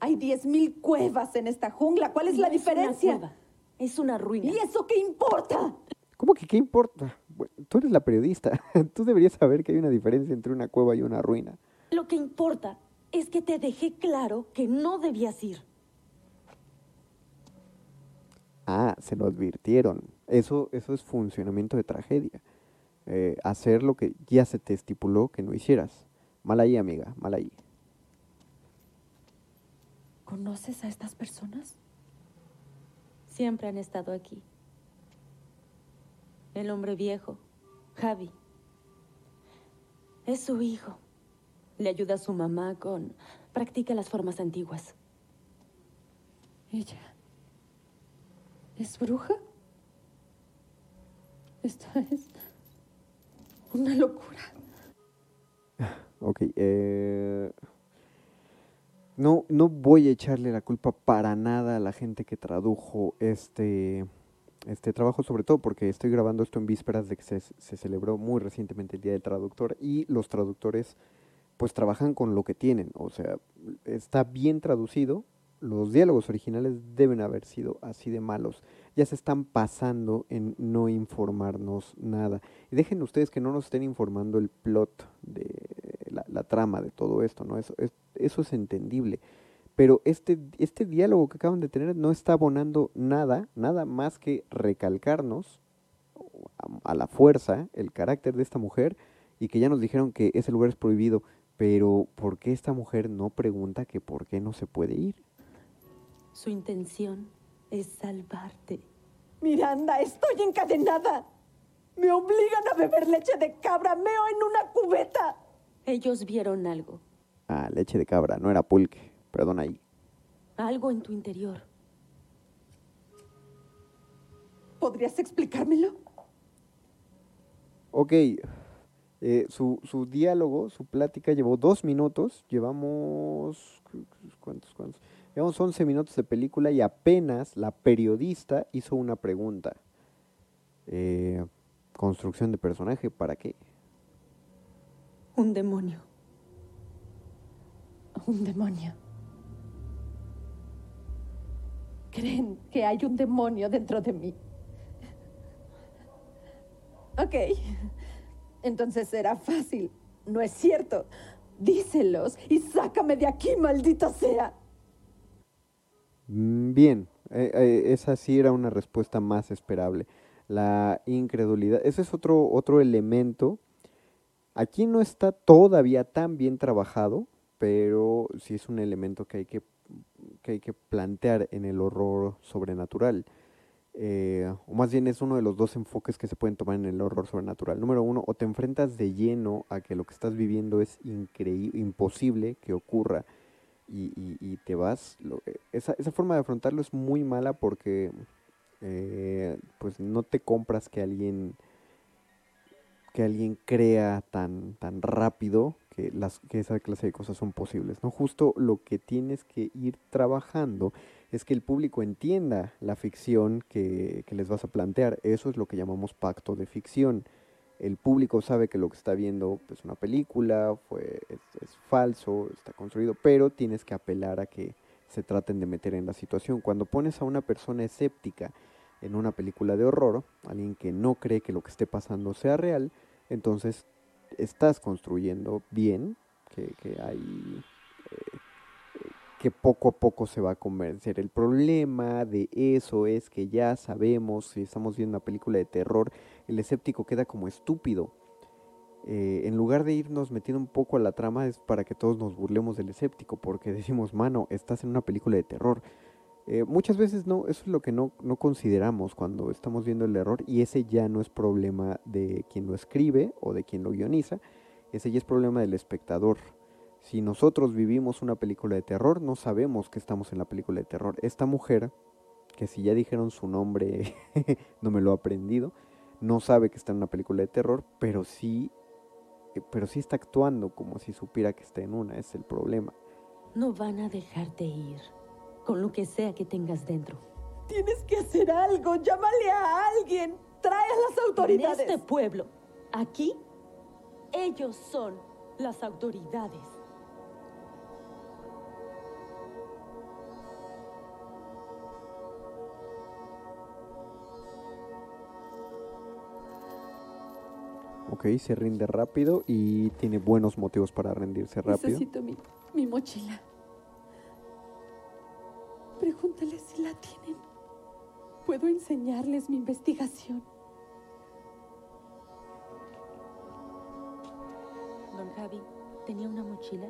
Speaker 3: Hay diez mil cuevas en esta jungla. ¿Cuál es la diferencia?
Speaker 6: Es una ruina.
Speaker 3: ¿Y eso qué importa?
Speaker 1: ¿Cómo que qué importa? tú eres la periodista. Tú deberías saber que hay una diferencia entre una cueva y una ruina.
Speaker 6: Lo que importa es que te dejé claro que no debías ir.
Speaker 1: Ah, se lo advirtieron. Eso, eso es funcionamiento de tragedia. Eh, hacer lo que ya se te estipuló que no hicieras. Mal ahí, amiga, mal ahí.
Speaker 3: ¿Conoces a estas personas?
Speaker 6: Siempre han estado aquí. El hombre viejo, Javi. Es su hijo. Le ayuda a su mamá con... Practica las formas antiguas.
Speaker 3: ¿Ella? ¿Es bruja? Esto es una locura.
Speaker 1: Ok, eh... No, no voy a echarle la culpa para nada a la gente que tradujo este, este trabajo, sobre todo porque estoy grabando esto en vísperas de que se, se, celebró muy recientemente el Día del Traductor y los traductores pues trabajan con lo que tienen, o sea, está bien traducido, los diálogos originales deben haber sido así de malos, ya se están pasando en no informarnos nada. Dejen ustedes que no nos estén informando el plot de la, trama de todo esto, ¿no? Eso es, eso es entendible. Pero este, este diálogo que acaban de tener no está abonando nada, nada más que recalcarnos a, a la fuerza el carácter de esta mujer y que ya nos dijeron que ese lugar es prohibido. Pero ¿por qué esta mujer no pregunta que por qué no se puede ir?
Speaker 6: Su intención es salvarte.
Speaker 3: Miranda, estoy encadenada. Me obligan a beber leche de cabra, meo en una cubeta.
Speaker 6: Ellos vieron algo.
Speaker 1: Ah, leche de cabra, no era pulque. Perdón ahí.
Speaker 6: Algo en tu interior.
Speaker 3: ¿Podrías explicármelo?
Speaker 1: Ok. Eh, su, su diálogo, su plática llevó dos minutos. Llevamos... ¿Cuántos, cuántos? Llevamos 11 minutos de película y apenas la periodista hizo una pregunta. Eh, construcción de personaje, ¿para qué?
Speaker 6: Un demonio.
Speaker 3: Un demonio. Creen que hay un demonio dentro de mí. Ok. Entonces será fácil. No es cierto. Díselos y sácame de aquí, maldita sea.
Speaker 1: Mm, bien, eh, eh, esa sí era una respuesta más esperable. La incredulidad, ese es otro, otro elemento Aquí no está todavía tan bien trabajado, pero sí es un elemento que hay que, que, hay que plantear en el horror sobrenatural. Eh, o más bien es uno de los dos enfoques que se pueden tomar en el horror sobrenatural. Número uno, o te enfrentas de lleno a que lo que estás viviendo es imposible que ocurra y, te vas. esa, esa, forma de afrontarlo es muy mala porque eh, pues no te compras que alguien que alguien crea tan, tan rápido que, las, que esa clase de cosas son posibles. ¿no? Justo lo que tienes que ir trabajando es que el público entienda la ficción que, les vas a plantear. Eso es lo que llamamos pacto de ficción. El público sabe que lo que está viendo es pues, una película, fue, es, es falso, está construido, pero tienes que apelar a que se traten de meter en la situación. Cuando pones a una persona escéptica en una película de horror, alguien que no cree que lo que esté pasando sea real, entonces estás construyendo bien, que, hay eh, que poco a poco se va a convencer. El problema de eso es que ya sabemos, si estamos viendo una película de terror, el escéptico queda como estúpido. Eh, en lugar de irnos metiendo un poco a la trama es para que todos nos burlemos del escéptico, porque decimos, mano, estás en una película de terror. Eh, muchas veces no, eso es lo que no, no consideramos cuando estamos viendo el error y ese ya no es problema de quien lo escribe o de quien lo guioniza, ese ya es problema del espectador. Si nosotros vivimos una película de terror, no sabemos que estamos en la película de terror. Esta mujer, que si ya dijeron su nombre, no me lo ha aprendido, no sabe que está en una película de terror, pero sí, eh, pero sí está actuando como si supiera que está en una, es el problema.
Speaker 6: No van a dejarte ir con lo que sea que tengas dentro.
Speaker 3: Tienes que hacer algo, llámale a alguien, trae a las autoridades.
Speaker 6: En este pueblo, aquí, ellos son las autoridades.
Speaker 1: Ok, se rinde rápido y tiene buenos motivos para rendirse rápido.
Speaker 3: Necesito mi, mi mochila. Pregúntales si la tienen. Puedo enseñarles mi investigación.
Speaker 6: Don Javi, ¿tenía una mochila?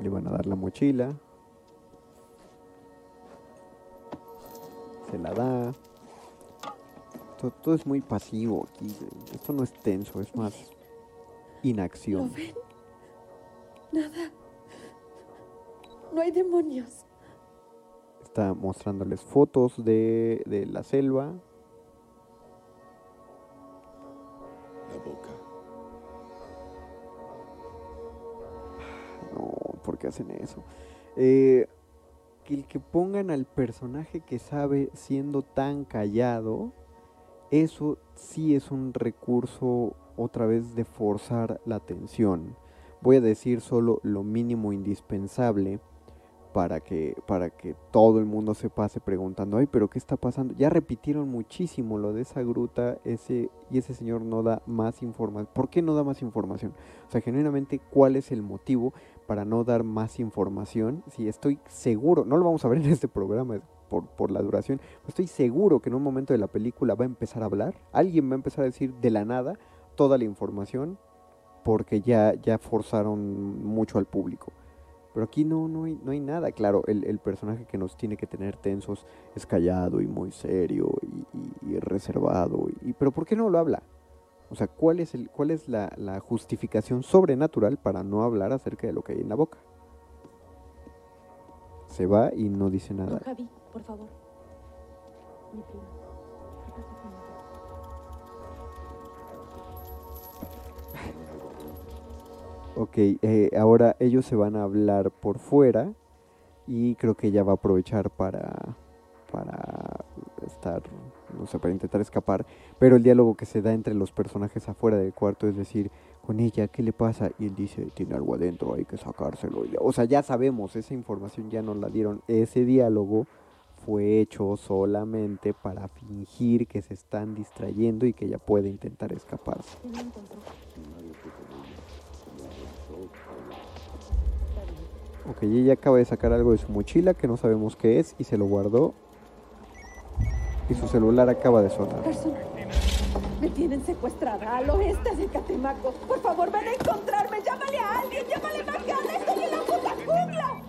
Speaker 1: Le van a dar la mochila. Se la da. Todo, todo es muy pasivo aquí. Esto no es tenso, es más
Speaker 3: ¿Lo
Speaker 1: inacción.
Speaker 3: ven? Nada. No hay demonios.
Speaker 1: Está mostrándoles fotos de, de la selva.
Speaker 4: La boca.
Speaker 1: No, ¿por qué hacen eso? Eh, que el que pongan al personaje que sabe siendo tan callado, eso sí es un recurso otra vez de forzar la atención. Voy a decir solo lo mínimo indispensable para que, para que todo el mundo se pase preguntando, ay, pero ¿qué está pasando? Ya repitieron muchísimo lo de esa gruta ese, y ese señor no da más información. ¿Por qué no da más información? O sea, genuinamente, ¿cuál es el motivo para no dar más información? Si estoy seguro, no lo vamos a ver en este programa por, por la duración, estoy seguro que en un momento de la película va a empezar a hablar, alguien va a empezar a decir de la nada toda la información porque ya, ya forzaron mucho al público. Pero aquí no, no, hay, no hay nada. Claro, el, el personaje que nos tiene que tener tensos es callado y muy serio y, reservado. Y, pero ¿por qué no lo habla? O sea, ¿cuál es, el, cuál es la, la justificación sobrenatural para no hablar acerca de lo que hay en la boca? Se va y no dice nada.
Speaker 6: Javi, por favor. Mi prima.
Speaker 1: Ok, eh, ahora ellos se van a hablar por fuera y creo que ella va a aprovechar para, para estar, no sé, para intentar escapar. Pero el diálogo que se da entre los personajes afuera del cuarto es decir, con ella, ¿qué le pasa? Y él dice, tiene algo adentro, hay que sacárselo. O sea, ya sabemos, esa información ya nos la dieron. Ese diálogo fue hecho solamente para fingir que se están distrayendo y que ella puede intentar escaparse. Ok, ella acaba de sacar algo de su mochila que no sabemos qué es y se lo guardó. Y su celular acaba de sonar.
Speaker 3: Persona. Me tienen secuestrada al oeste de Catemaco. Por favor, ven a encontrarme. Llámale a alguien. Llámale a Magana. Estoy en la puta jungla.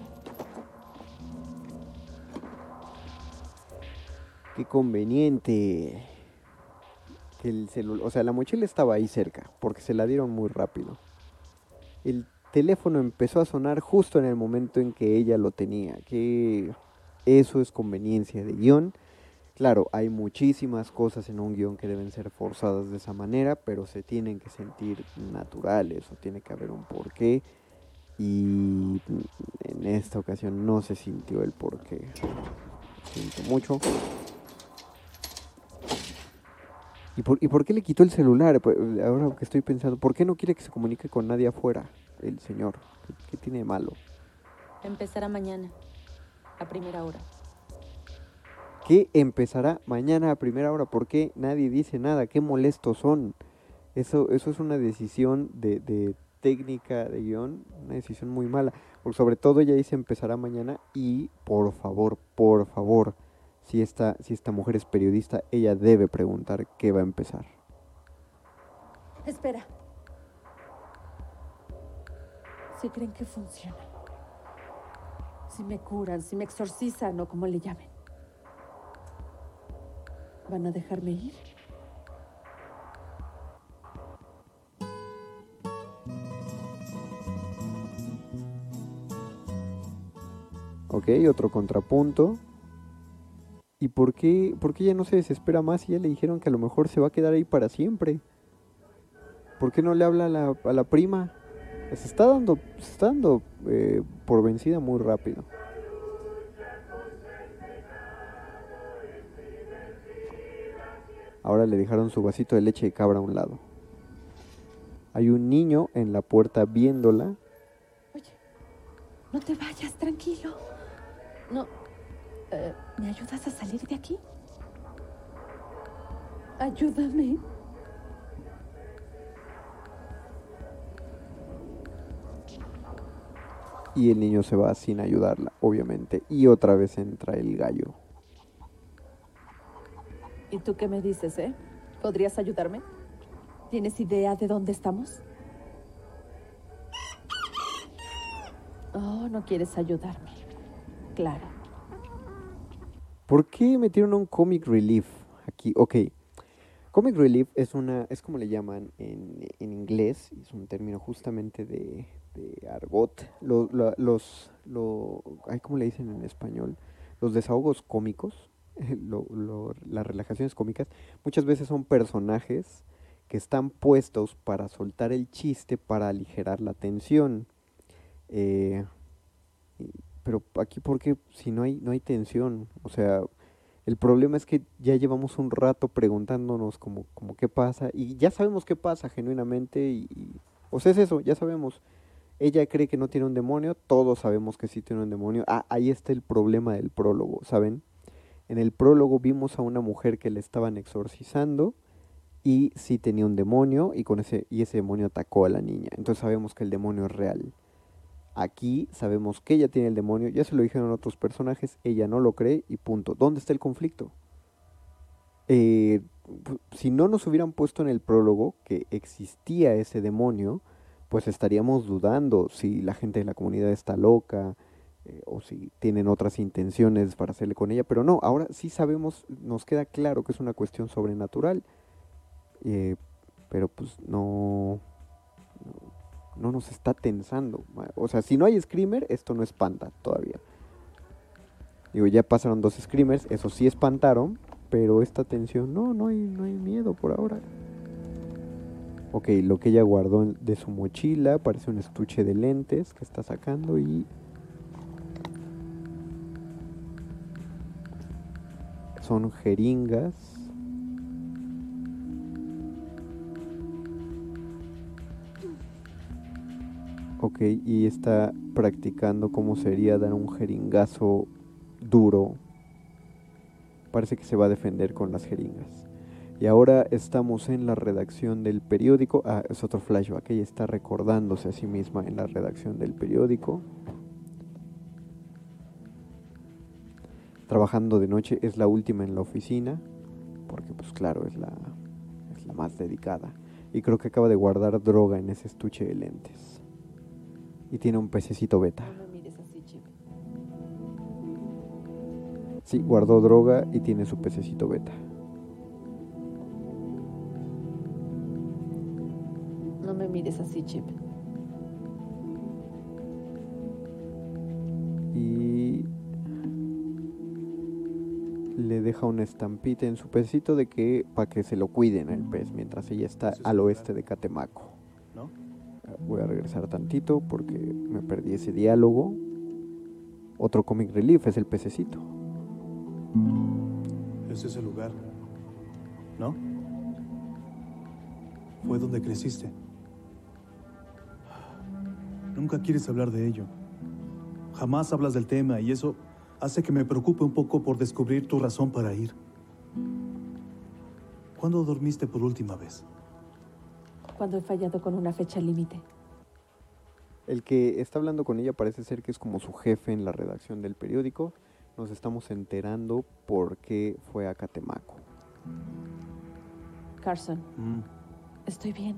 Speaker 1: Qué conveniente. Que el celular, o sea, la mochila estaba ahí cerca porque se la dieron muy rápido. El teléfono empezó a sonar justo en el momento en que ella lo tenía. Que eso es conveniencia de guion. Claro, hay muchísimas cosas en un guion que deben ser forzadas de esa manera, pero se tienen que sentir naturales o tiene que haber un porqué. Y en esta ocasión no se sintió el porqué. Siento mucho. ¿Y por, ¿Y por qué le quitó el celular? Pues, Ahora que estoy pensando, ¿por qué no quiere que se comunique con nadie afuera, el señor? ¿Qué, qué tiene de malo?
Speaker 6: Empezará mañana, a primera hora.
Speaker 1: ¿Qué empezará mañana a primera hora? ¿Por qué nadie dice nada? ¿Qué molestos son? Eso, eso es una decisión de, de técnica de guion, una decisión muy mala. Porque sobre todo ella dice empezará mañana y por favor, por favor, si esta, si esta mujer es periodista, ella debe preguntar qué va a empezar.
Speaker 3: Espera. Si creen que funciona. Si me curan, si me exorcizan o como le llamen. ¿Van a dejarme ir?
Speaker 1: Ok, otro contrapunto. ¿Y por qué, por qué ella no se desespera más y ya le dijeron que a lo mejor se va a quedar ahí para siempre? ¿Por qué no le habla a la, a la prima? Se está dando, se está dando eh, por vencida muy rápido. Ahora le dejaron su vasito de leche de cabra a un lado. Hay un niño en la puerta viéndola.
Speaker 3: Oye, no te vayas, tranquilo. No. eh, ¿Me ayudas a salir de aquí? Ayúdame.
Speaker 1: Y el niño se va sin ayudarla, obviamente. Y otra vez entra el gallo.
Speaker 3: ¿Y tú qué me dices, eh? ¿Podrías ayudarme? ¿Tienes idea de dónde estamos? Oh, no quieres ayudarme. Claro.
Speaker 1: ¿Por qué metieron un comic relief aquí? Ok. Comic relief es una, es como le llaman en, en inglés, es un término justamente de, de argot. Lo- lo- los, lo, ay, ¿cómo le dicen en español? Los desahogos cómicos, lo- lo- las relajaciones cómicas, muchas veces son personajes que están puestos para soltar el chiste, para aligerar la tensión. Eh, pero aquí, ¿por qué? Si no hay, no hay tensión, o sea, el problema es que ya llevamos un rato preguntándonos como, como qué pasa, y ya sabemos qué pasa genuinamente, y, y- o sea, es eso, ya sabemos. Ella cree que no tiene un demonio, todos sabemos que sí tiene un demonio. Ah, ahí está el problema del prólogo, ¿saben? En el prólogo vimos a una mujer que le estaban exorcizando y sí tenía un demonio y con ese y ese demonio atacó a la niña. Entonces sabemos que el demonio es real. Aquí sabemos que ella tiene el demonio, ya se lo dijeron otros personajes, ella no lo cree y punto. ¿Dónde está el conflicto? Eh, si no nos hubieran puesto en el prólogo que existía ese demonio, pues estaríamos dudando si la gente de la comunidad está loca eh, o si tienen otras intenciones para hacerle con ella, pero no, ahora sí sabemos, nos queda claro que es una cuestión sobrenatural, eh, pero pues no no nos está tensando. O sea, si no hay screamer, esto no espanta todavía. Digo, ya pasaron dos screamers, eso sí espantaron, pero esta tensión, no, no hay, no hay miedo por ahora. Ok, lo que ella guardó de su mochila parece un estuche de lentes que está sacando y... Son jeringas. Ok, y está practicando cómo sería dar un jeringazo duro. Parece que se va a defender con las jeringas. Y ahora estamos en la redacción del periódico. Ah, es otro flashback. Ella está recordándose a sí misma en la redacción del periódico. Trabajando de noche, es la última en la oficina. Porque pues claro, es la, es la más dedicada. Y creo que acaba de guardar droga en ese estuche de lentes. Y tiene un pececito beta.
Speaker 3: No me mires así, Chip.
Speaker 1: Sí, guardó droga y tiene su pececito beta.
Speaker 3: No me mires así, Chip.
Speaker 1: Y le deja una estampita en su pececito de que para que se lo cuiden el pez mientras ella está
Speaker 7: ¿Ese es
Speaker 1: al oeste de Catemaco. Voy a regresar tantito porque me perdí ese diálogo. Otro comic relief es el pececito.
Speaker 7: Ese es el lugar. ¿No? Fue donde creciste. Nunca quieres hablar de ello. Jamás hablas del tema y eso hace que me preocupe un poco por descubrir tu razón para ir. ¿Cuándo dormiste por última vez?
Speaker 3: Cuando he fallado con una fecha límite.
Speaker 1: El que está hablando con ella parece ser que es como su jefe en la redacción del periódico. Nos estamos enterando por qué fue a Catemaco.
Speaker 3: Carson,
Speaker 7: Mm,
Speaker 3: estoy bien.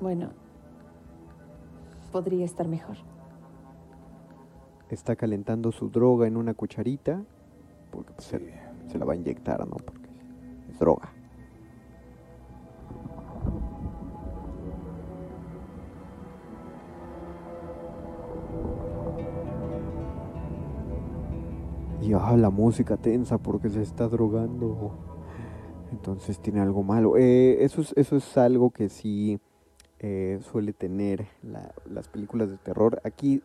Speaker 3: Bueno, podría estar mejor.
Speaker 1: Está calentando su droga en una cucharita, porque pues, se, se la va a inyectar, ¿no? Porque es droga. Y ah, la música tensa porque se está drogando. Entonces tiene algo malo. Eh, eso, es, eso es algo que sí eh, suele tener la- las películas de terror. Aquí,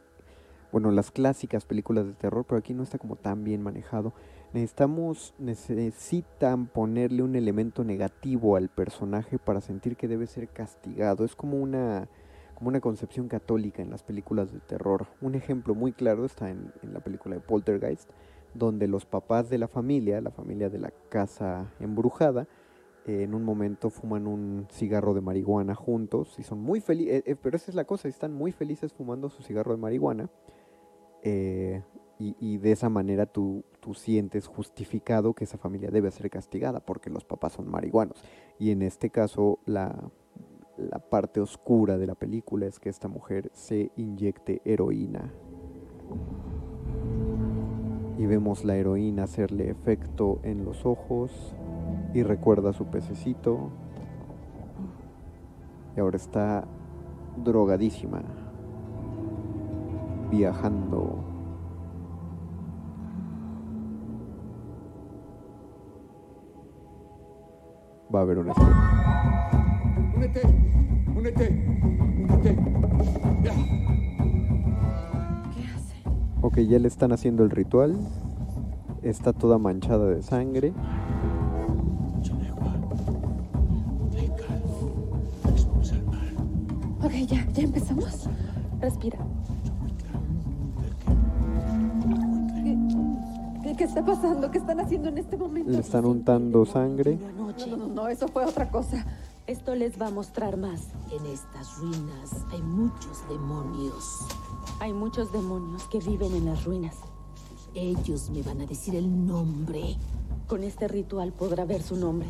Speaker 1: bueno, las clásicas películas de terror, pero aquí no está como tan bien manejado. Necesitamos, necesitan ponerle un elemento negativo al personaje para sentir que debe ser castigado. Es como una, como una concepción católica en las películas de terror. Un ejemplo muy claro está en, en la película de Poltergeist, donde los papás de la familia, la familia de la casa embrujada, eh, en un momento fuman un cigarro de marihuana juntos y son muy felices, pero esa es la cosa, están muy felices fumando su cigarro de marihuana eh, y, y de esa manera tú, tú sientes justificado que esa familia debe ser castigada porque los papás son marihuanos. Y en este caso la, la parte oscura de la película es que esta mujer se inyecte heroína y vemos la heroína hacerle efecto en los ojos y recuerda a su pececito y ahora está drogadísima viajando va a haber una escena.
Speaker 8: Únete, únete, únete. Ya.
Speaker 1: Ok, ya le están haciendo el ritual. Está toda manchada de sangre.
Speaker 3: Ok, ya, ya empezamos. Respira. ¿Qué, qué, qué está pasando? ¿Qué están haciendo en este momento?
Speaker 1: Le están untando sangre.
Speaker 3: No, no, no, no, eso fue otra cosa.
Speaker 6: Esto les va a mostrar más.
Speaker 5: En estas ruinas hay muchos demonios.
Speaker 6: Hay muchos demonios que viven en las ruinas.
Speaker 5: Ellos me van a decir el nombre.
Speaker 6: Con este ritual podrá ver su nombre.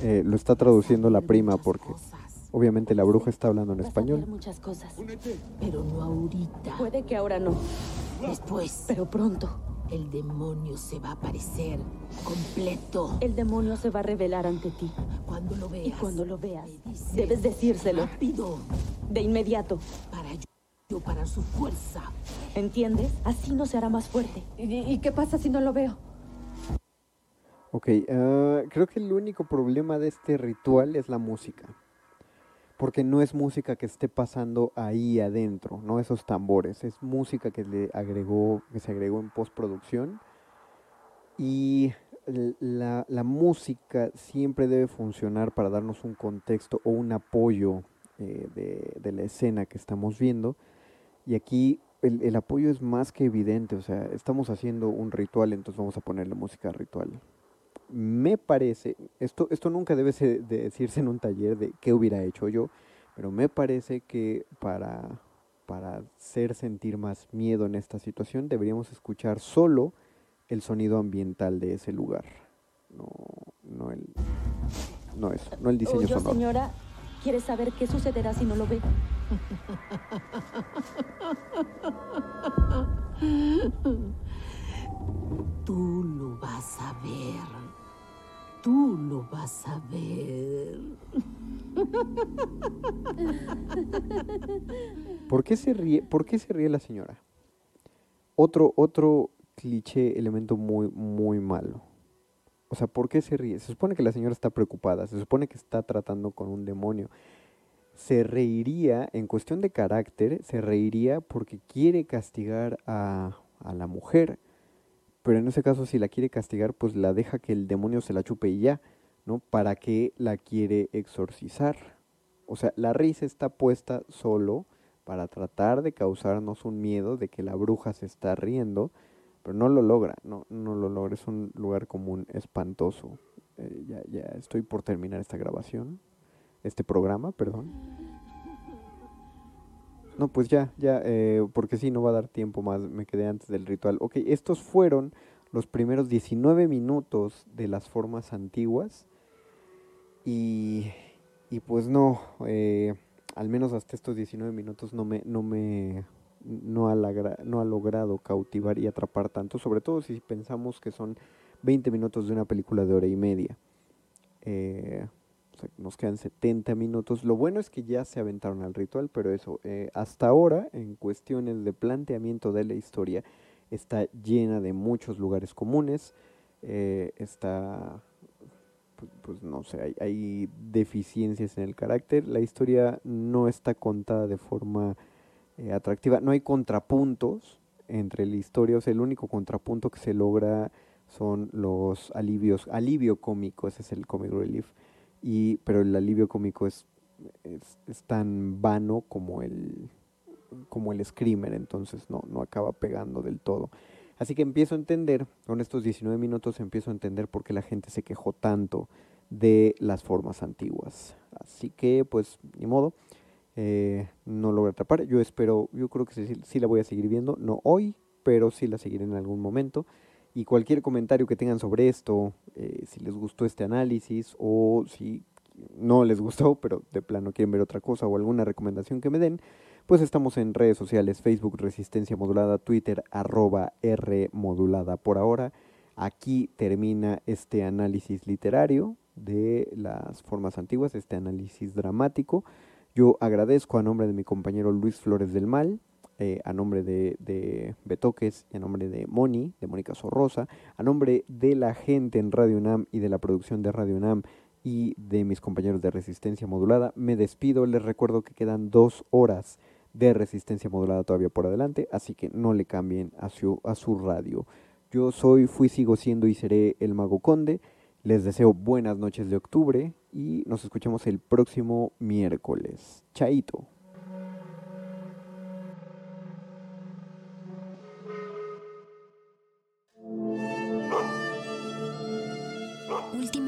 Speaker 1: Eh, lo está traduciendo la prima porque obviamente la bruja está hablando en español.
Speaker 6: ver muchas cosas.
Speaker 5: pero no ahorita.
Speaker 6: Puede que ahora no,
Speaker 5: Después,
Speaker 6: pero pronto.
Speaker 5: el demonio se va a aparecer completo.
Speaker 6: El demonio se va a revelar ante ti.
Speaker 5: Cuando lo veas.
Speaker 6: Y cuando lo veas, debes decírselo
Speaker 5: Rápido.
Speaker 6: de inmediato.
Speaker 5: Para parar su fuerza.
Speaker 6: ¿Entiendes? Así no se hará más fuerte.
Speaker 3: ¿Y, y qué pasa si no lo veo?
Speaker 1: Ok, ah, creo que el único problema de este ritual es la música. Porque no es música que esté pasando ahí adentro, no esos tambores. Es música que le agregó, que se agregó en postproducción. Y la, la música siempre debe funcionar para darnos un contexto o un apoyo eh, de, de la escena que estamos viendo. Y aquí el, el apoyo es más que evidente, o sea, estamos haciendo un ritual, entonces vamos a ponerle música ritual me parece, esto, esto nunca debe ser- de decirse en un taller de qué hubiera hecho yo, pero me parece que para, para hacer sentir más miedo en esta situación deberíamos escuchar solo el sonido ambiental de ese lugar, no, no el, no eso, no el diseño
Speaker 6: Oye,
Speaker 1: sonoro.
Speaker 6: señora, ¿quiere saber qué sucederá si no lo ve?
Speaker 5: Tú lo vas a ver. Tú lo vas a ver.
Speaker 1: ¿Por qué se ríe, por qué se ríe la señora? Otro, otro cliché, elemento muy, muy malo. O sea, ¿por qué se ríe? Se supone que la señora está preocupada, se supone que está tratando con un demonio. Se reiría, en cuestión de carácter, se reiría porque quiere castigar a, a la mujer. Pero en ese caso, si la quiere castigar, pues la deja que el demonio se la chupe y ya, ¿no? ¿Para qué la quiere exorcizar? O sea, la risa está puesta solo para tratar de causarnos un miedo de que la bruja se está riendo, pero no lo logra, no, no lo logra, es un lugar común espantoso. Eh, ya, ya estoy por terminar esta grabación, este programa, perdón. No, pues ya, ya, eh, porque sí, no va a dar tiempo más, me quedé antes del ritual. Ok, estos fueron los primeros 19 minutos de las formas antiguas y, Y pues no, eh, al menos hasta estos 19 minutos no me, no me, no ha, ha logrado cautivar y atrapar tanto, sobre todo si pensamos que son 20 minutos de una película de hora y media. Eh, nos quedan 70 minutos. Lo bueno es que ya se aventaron al ritual, pero eso, eh, hasta ahora, en cuestiones de planteamiento de la historia, está llena de muchos lugares comunes, eh, está, pues, pues, no sé, hay, deficiencias en el carácter, la historia no está contada de forma eh, atractiva, no hay contrapuntos entre la historia, o sea, el único contrapunto que se logra son los alivios, alivio cómico, ese es el comic relief, y, pero el alivio cómico es, es tan vano como el, como el screamer, entonces no, no acaba pegando del todo. Así que empiezo a entender, con estos 19 minutos empiezo a entender por qué la gente se quejó tanto de las formas antiguas. Así que, pues, ni modo, eh, no logro atrapar. Yo espero, yo creo que sí, la voy a seguir viendo, no hoy, pero sí la seguiré en algún momento. Y cualquier comentario que tengan sobre esto, eh, si les gustó este análisis o si no les gustó, pero de plano quieren ver otra cosa o alguna recomendación que me den, pues estamos en redes sociales, Facebook Resistencia Modulada, Twitter arroba R Modulada por ahora. Aquí termina este análisis literario de las formas antiguas, este análisis dramático. Yo agradezco a nombre de mi compañero Luis Flores del Mal, eh, a nombre de, de, Betoques y a nombre de Moni, de Mónica Sorrosa, a nombre de la gente en Radio UNAM y de la producción de Radio UNAM y de mis compañeros de Resistencia Modulada, me despido. Les recuerdo que quedan dos horas de resistencia modulada todavía por adelante, así que no le cambien a su, a su radio. Yo soy, fui, sigo siendo y seré el Mago Conde. Les deseo buenas noches de octubre y nos escuchamos el próximo miércoles. Chaito.